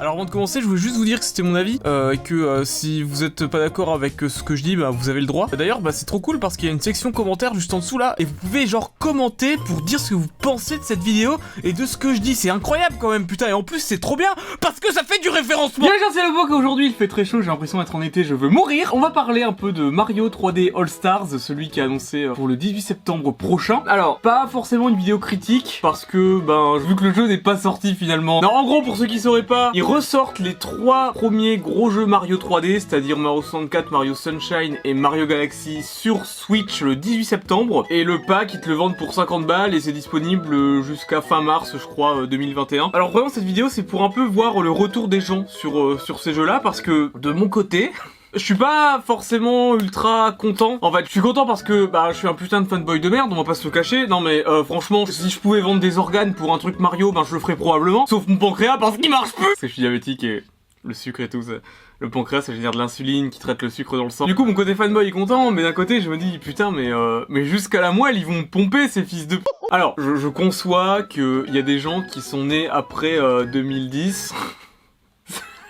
Alors avant de commencer, je voulais juste vous dire que c'était mon avis, euh, et que euh, si vous êtes pas d'accord avec euh, ce que je dis, bah vous avez le droit. D'ailleurs, bah c'est trop cool parce qu'il y a une section commentaires juste en dessous là, et vous pouvez genre commenter pour dire ce que vous pensez de cette vidéo et de ce que je dis. C'est incroyable quand même, putain, et en plus c'est trop bien parce que ça fait du référencement. Bien le voit qu'aujourd'hui il fait très chaud, j'ai l'impression d'être en été, je veux mourir. On va parler un peu de Mario 3D All Stars, celui qui est annoncé euh, pour le 18 septembre prochain. Alors, pas forcément une vidéo critique parce que ben vu que le jeu n'est pas sorti finalement. Non, en gros pour ceux qui sauraient pas, ressortent les trois premiers gros jeux Mario 3D, c'est-à-dire Mario 64, Mario Sunshine et Mario Galaxy sur Switch le 18 septembre. Et le pack, ils te le vendent pour 50 balles et c'est disponible jusqu'à fin mars, je crois, euh, 2021. Alors vraiment, cette vidéo, c'est pour un peu voir le retour des gens sur, euh, sur ces jeux-là, parce que de mon côté... Je suis pas forcément ultra content. En fait, je suis content parce que bah je suis un putain de fanboy de merde, on va pas se le cacher. Non mais euh, franchement, si je pouvais vendre des organes pour un truc Mario, ben je le ferais probablement. Sauf mon pancréas parce qu'il marche plus. Parce que je suis diabétique et le sucre et tout ça. Le pancréas, ça dire de l'insuline qui traite le sucre dans le sang. Du coup, mon côté fanboy est content, mais d'un côté, je me dis, putain, mais euh, mais jusqu'à la moelle, ils vont pomper ces fils de. Alors, je, je conçois qu'il y a des gens qui sont nés après euh, 2010.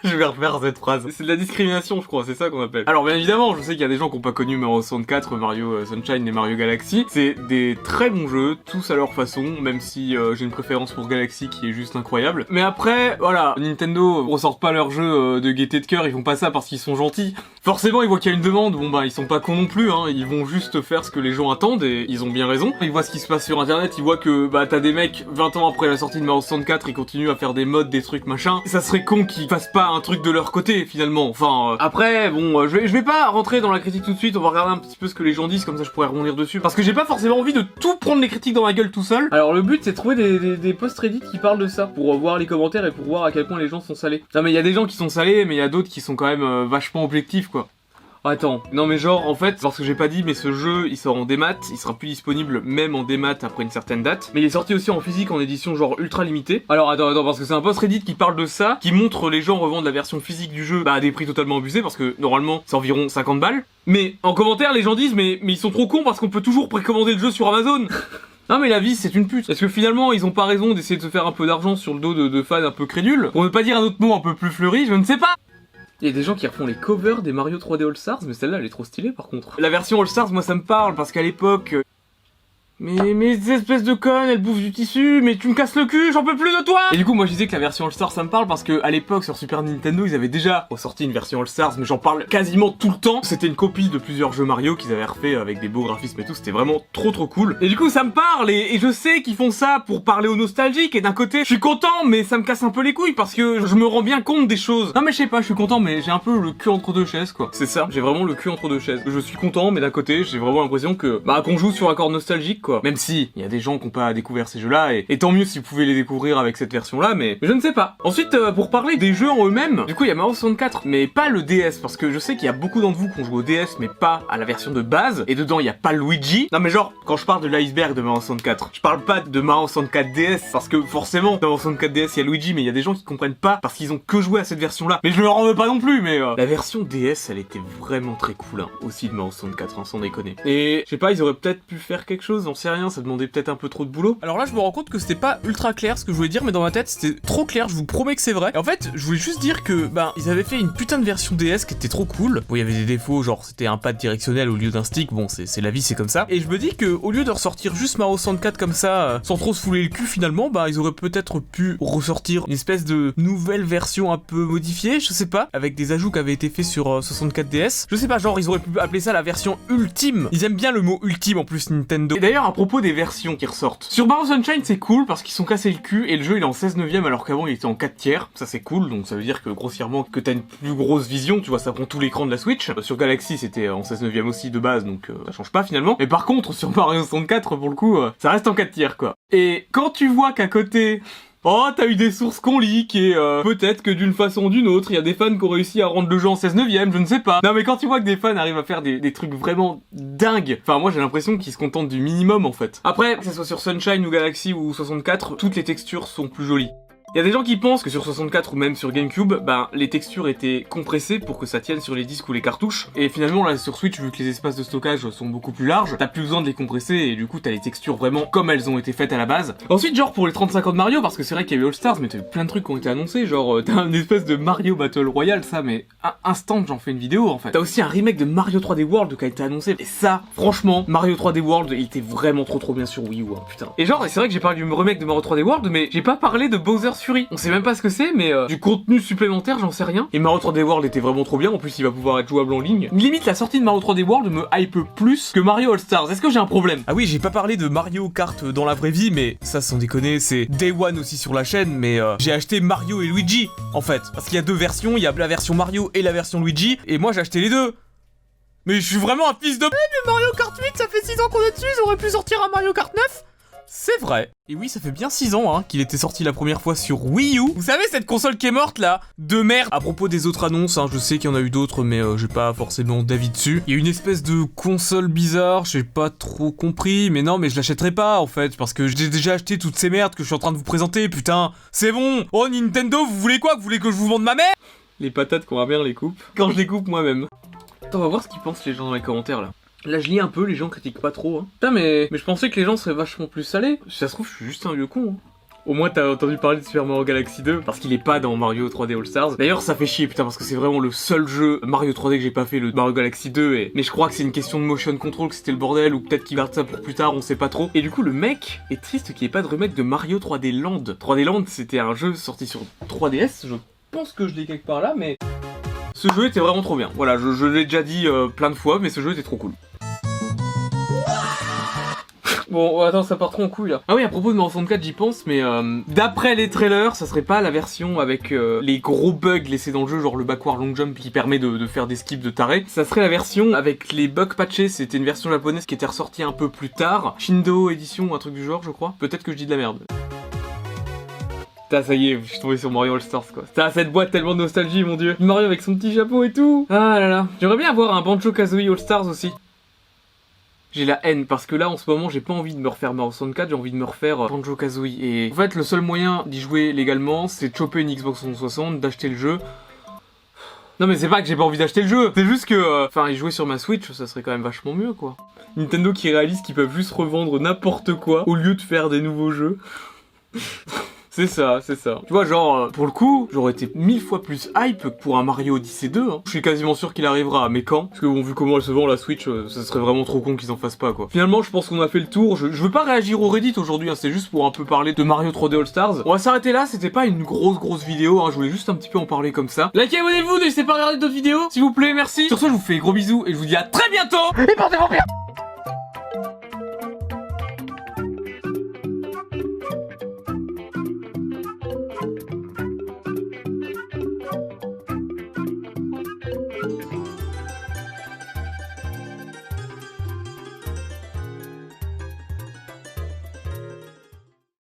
Je vais refaire cette phrase. C'est de la discrimination, je crois, c'est ça qu'on appelle. Alors, bien évidemment, je sais qu'il y a des gens qui n'ont pas connu Mario 64, Mario euh, Sunshine et Mario Galaxy. C'est des très bons jeux, tous à leur façon, même si euh, j'ai une préférence pour Galaxy qui est juste incroyable. Mais après, voilà, Nintendo ressortent pas leurs jeux euh, de gaieté de cœur, ils font pas ça parce qu'ils sont gentils. Forcément, ils voient qu'il y a une demande, bon bah, ils sont pas cons non plus, hein, ils vont juste faire ce que les gens attendent et ils ont bien raison. Ils voient ce qui se passe sur internet, ils voient que bah, t'as des mecs 20 ans après la sortie de Mario 64, ils continuent à faire des mods, des trucs machin. Ça serait con qu'ils fassent pas un truc de leur côté finalement. Enfin, euh, après, bon, euh, je, vais, je vais pas rentrer dans la critique tout de suite, on va regarder un petit peu ce que les gens disent, comme ça je pourrais rebondir dessus. Parce que j'ai pas forcément envie de tout prendre les critiques dans ma gueule tout seul. Alors le but c'est de trouver des, des, des posts Reddit qui parlent de ça, pour euh, voir les commentaires et pour voir à quel point les gens sont salés. Non mais il y a des gens qui sont salés, mais il y a d'autres qui sont quand même euh, vachement objectifs quoi. Attends, non mais genre en fait, parce que j'ai pas dit, mais ce jeu il sort en démat, il sera plus disponible même en démat après une certaine date, mais il est sorti aussi en physique en édition genre ultra limitée. Alors attends, attends, parce que c'est un post Reddit qui parle de ça, qui montre les gens revendre la version physique du jeu bah, à des prix totalement abusés, parce que normalement c'est environ 50 balles. Mais en commentaire les gens disent mais, mais ils sont trop cons parce qu'on peut toujours précommander le jeu sur Amazon Non mais la vie c'est une pute. Parce que finalement ils ont pas raison d'essayer de se faire un peu d'argent sur le dos de, de fans un peu crédules? Pour ne pas dire un autre mot un peu plus fleuri, je ne sais pas. Il y a des gens qui refont les covers des Mario 3D All Stars, mais celle-là elle est trop stylée par contre. La version All Stars, moi ça me parle parce qu'à l'époque. Mais, ces espèces de connes, elles bouffent du tissu, mais tu me casses le cul, j'en peux plus de toi Et du coup, moi je disais que la version All Stars ça me parle parce que à l'époque sur Super Nintendo, ils avaient déjà ressorti une version All Stars, mais j'en parle quasiment tout le temps. C'était une copie de plusieurs jeux Mario qu'ils avaient refait avec des beaux graphismes et tout, c'était vraiment trop trop cool. Et du coup, ça me parle, et, et je sais qu'ils font ça pour parler aux nostalgiques, et d'un côté, je suis content, mais ça me casse un peu les couilles parce que je me rends bien compte des choses. Non mais je sais pas, je suis content, mais j'ai un peu le cul entre deux chaises quoi. C'est ça, j'ai vraiment le cul entre deux chaises. Je suis content, mais d'un côté, j'ai vraiment l'impression que bah qu'on joue sur un corps nostalgique Même si il y a des gens qui ont pas découvert ces jeux-là, et, et tant mieux si vous pouvez les découvrir avec cette version-là, mais, je ne sais pas. Ensuite, euh, pour parler des jeux en eux-mêmes, du coup il y a Mario 64, mais pas le DS, parce que je sais qu'il y a beaucoup d'entre vous qui ont joué au DS, mais pas à la version de base, et dedans il y a pas Luigi. Non mais genre, quand je parle de l'iceberg de Mario 64, je parle pas de Mario 64 DS, parce que forcément, dans Mario 64 DS il y a Luigi, mais il y a des gens qui comprennent pas, parce qu'ils ont que joué à cette version-là. Mais je leur en veux pas non plus, mais euh, la version DS, elle était vraiment très cool, hein, aussi de Mario 64, hein, sans déconner. Et je sais pas, ils auraient peut-être pu faire quelque chose, j'en sais rien, ça demandait peut-être un peu trop de boulot. Alors là, je me rends compte que c'était pas ultra clair ce que je voulais dire, mais dans ma tête, c'était trop clair. Je vous promets que c'est vrai. En fait, je voulais juste dire que, ben, ils avaient fait une putain de version DS qui était trop cool. Bon, il y avait des défauts, genre c'était un pad directionnel au lieu d'un stick. Bon, c'est la vie, c'est comme ça. Et je me dis que au lieu de ressortir juste Mario 64 comme ça, euh, sans trop se fouler le cul, finalement, bah, ils auraient peut-être pu ressortir une espèce de nouvelle version un peu modifiée, je sais pas, avec des ajouts qui avaient été faits sur euh, 64 DS. Je sais pas, genre ils auraient pu appeler ça la version ultime. Ils aiment bien le mot ultime en plus Nintendo. Et d'ailleurs, à propos des versions qui ressortent, sur Mario Sunshine, c'est cool parce qu'ils sont cassés le cul et le jeu il est en 16 neuvième alors qu'avant il était en 4 tiers. Ça c'est cool, donc ça veut dire que grossièrement que t'as une plus grosse vision, tu vois, ça prend tout l'écran de la Switch. Euh, Sur Galaxy c'était en 16 neuvième aussi de base, donc euh, ça change pas finalement. Mais par contre, sur Mario 64, pour le coup, euh, ça reste en 4 tiers quoi. Et quand tu vois qu'à côté, Oh, t'as eu des sources qu'on leak et euh, peut-être que d'une façon ou d'une autre, il y a des fans qui ont réussi à rendre le jeu en 16 neuvième, je ne sais pas. Non mais quand tu vois que des fans arrivent à faire des, des trucs vraiment dingues, enfin moi j'ai l'impression qu'ils se contentent du minimum en fait. Après, que ce soit sur Sunshine ou Galaxy ou 64, toutes les textures sont plus jolies. Il y a des gens qui pensent que sur 64 ou même sur GameCube, ben les textures étaient compressées pour que ça tienne sur les disques ou les cartouches. Et finalement là sur Switch, vu que les espaces de stockage sont beaucoup plus larges, t'as plus besoin de les compresser et du coup t'as les textures vraiment comme elles ont été faites à la base. Ensuite genre pour les 35 ans de Mario, parce que c'est vrai qu'il y a eu All Stars, mais t'as eu plein de trucs qui ont été annoncés, genre euh, t'as une espèce de Mario Battle Royale, ça, mais un instant j'en fais une vidéo en fait. T'as aussi un remake de Mario 3D World qui a été annoncé, et ça, franchement, Mario 3D World, il était vraiment trop trop bien sur Wii U, hein, putain. Et genre, c'est vrai que j'ai parlé du remake de Mario 3D World, mais j'ai pas parlé de Fury. On sait même pas ce que c'est, mais euh, du contenu supplémentaire, j'en sais rien. Et Mario 3D World était vraiment trop bien, en plus il va pouvoir être jouable en ligne. Limite, la sortie de Mario 3D World me hype plus que Mario All Stars. Est-ce que j'ai un problème? Ah oui, j'ai pas parlé de Mario Kart dans la vraie vie, mais ça sans déconner, c'est Day One aussi sur la chaîne, mais euh, j'ai acheté Mario et Luigi, en fait. Parce qu'il y a deux versions, il y a la version Mario et la version Luigi, et moi j'ai acheté les deux. Mais je suis vraiment un fils de... Eh, mais Mario Kart 8, ça fait 6 ans qu'on est dessus, ils auraient pu sortir un Mario Kart 9 c'est vrai. Et oui, ça fait bien 6 ans hein, qu'il était sorti la première fois sur Wii U. Vous savez, cette console qui est morte là De merde À propos des autres annonces, hein, je sais qu'il y en a eu d'autres, mais euh, j'ai pas forcément d'avis dessus. Il y a une espèce de console bizarre, j'ai pas trop compris, mais non, mais je l'achèterai pas en fait, parce que j'ai déjà acheté toutes ces merdes que je suis en train de vous présenter, putain C'est bon Oh Nintendo, vous voulez quoi? Vous voulez que je vous vende ma mère? Les patates qu'on va bien les coupe. Quand je les coupe moi-même. Attends, on va voir ce qu'ils pensent les gens dans les commentaires là. Là, je lis un peu, les gens critiquent pas trop. Hein. Putain, mais... mais je pensais que les gens seraient vachement plus salés. Si ça se trouve, je suis juste un vieux con. Hein. Au moins t'as entendu parler de Super Mario Galaxy 2 parce qu'il est pas dans Mario 3D All Stars. D'ailleurs ça fait chier putain parce que c'est vraiment le seul jeu Mario 3D que j'ai pas fait le Mario Galaxy 2 et mais je crois que c'est une question de motion control que c'était le bordel ou peut-être qu'il garde ça pour plus tard, on sait pas trop. Et du coup le mec est triste qu'il n'y ait pas de remake de Mario 3D Land. 3D Land c'était un jeu sorti sur 3DS, je pense que je l'ai quelque part là mais ce jeu était vraiment trop bien. Voilà, je, l'ai déjà dit euh, plein de fois mais ce jeu était trop cool. Bon, attends, ça part trop en couille là. Ah oui, à propos de Mario 64, j'y pense, mais euh, d'après les trailers, ça serait pas la version avec euh, les gros bugs laissés dans le jeu, genre le backward long jump qui permet de, faire des skips de taré. Ça serait la version avec les bugs patchés, c'était une version japonaise qui était ressortie un peu plus tard. Shindo édition, un truc du genre, je crois. Peut-être que je dis de la merde. Putain, ça y est, je suis tombé sur Mario All Stars quoi. Putain, cette boîte tellement de nostalgie, mon dieu. Mario avec son petit chapeau et tout. Ah là là. J'aimerais bien avoir un Banjo Kazooie All Stars aussi j'ai la haine parce que là en ce moment j'ai pas envie de me refaire Mario 64, j'ai envie de me refaire euh, Banjo Kazooie et en fait le seul moyen d'y jouer légalement c'est de choper une Xbox 360, d'acheter le jeu. Non mais c'est pas que j'ai pas envie d'acheter le jeu, c'est juste que euh, enfin y jouer sur ma Switch ça serait quand même vachement mieux quoi. Nintendo qui réalise qu'ils peuvent juste revendre n'importe quoi au lieu de faire des nouveaux jeux. C'est ça, c'est ça. Tu vois, genre, euh, pour le coup, j'aurais été mille fois plus hype pour un Mario Odyssey 2. Hein. Je suis quasiment sûr qu'il arrivera, mais quand? Parce que bon, vu comment elle se vend la Switch, euh, ça serait vraiment trop con qu'ils en fassent pas, quoi. Finalement, je pense qu'on a fait le tour. Je, veux pas réagir au Reddit aujourd'hui, hein. c'est juste pour un peu parler de Mario 3D All Stars. On va s'arrêter là, c'était pas une grosse grosse vidéo, hein. je voulais juste un petit peu en parler comme ça. Likez, abonnez-vous, n'hésitez pas à regarder d'autres vidéos, s'il vous plaît, merci. Sur ce, je vous fais gros bisous et je vous dis à très bientôt Et portez-vous bien